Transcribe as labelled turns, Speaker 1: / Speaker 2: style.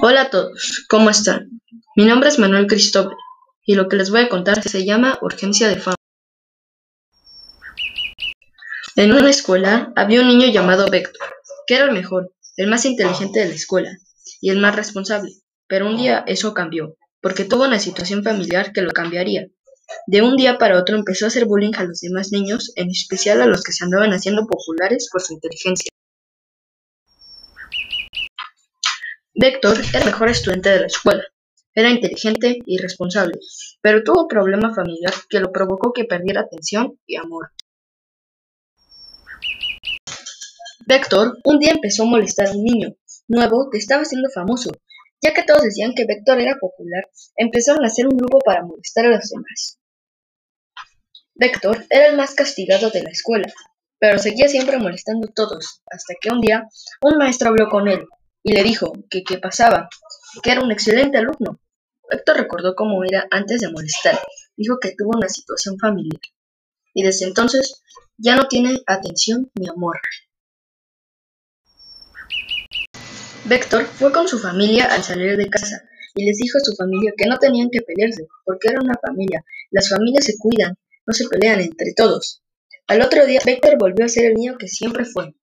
Speaker 1: Hola a todos, ¿cómo están? Mi nombre es Manuel Cristóbal y lo que les voy a contar se llama Urgencia de Fama. En una escuela había un niño llamado Vector, que era el mejor, el más inteligente de la escuela y el más responsable, pero un día eso cambió, porque tuvo una situación familiar que lo cambiaría. De un día para otro empezó a hacer bullying a los demás niños, en especial a los que se andaban haciendo populares por su inteligencia. Vector era el mejor estudiante de la escuela. Era inteligente y responsable, pero tuvo un problema familiar que lo provocó que perdiera atención y amor. Vector un día empezó a molestar a un niño nuevo que estaba siendo famoso. Ya que todos decían que Vector era popular, empezaron a hacer un grupo para molestar a los demás. Vector era el más castigado de la escuela, pero seguía siempre molestando a todos, hasta que un día un maestro habló con él y le dijo que qué pasaba, que era un excelente alumno. Héctor recordó cómo era antes de molestar. Dijo que tuvo una situación familiar. Y desde entonces ya no tiene atención ni amor. Vector fue con su familia al salir de casa y les dijo a su familia que no tenían que pelearse, porque era una familia. Las familias se cuidan, no se pelean entre todos. Al otro día, Vector volvió a ser el niño que siempre fue.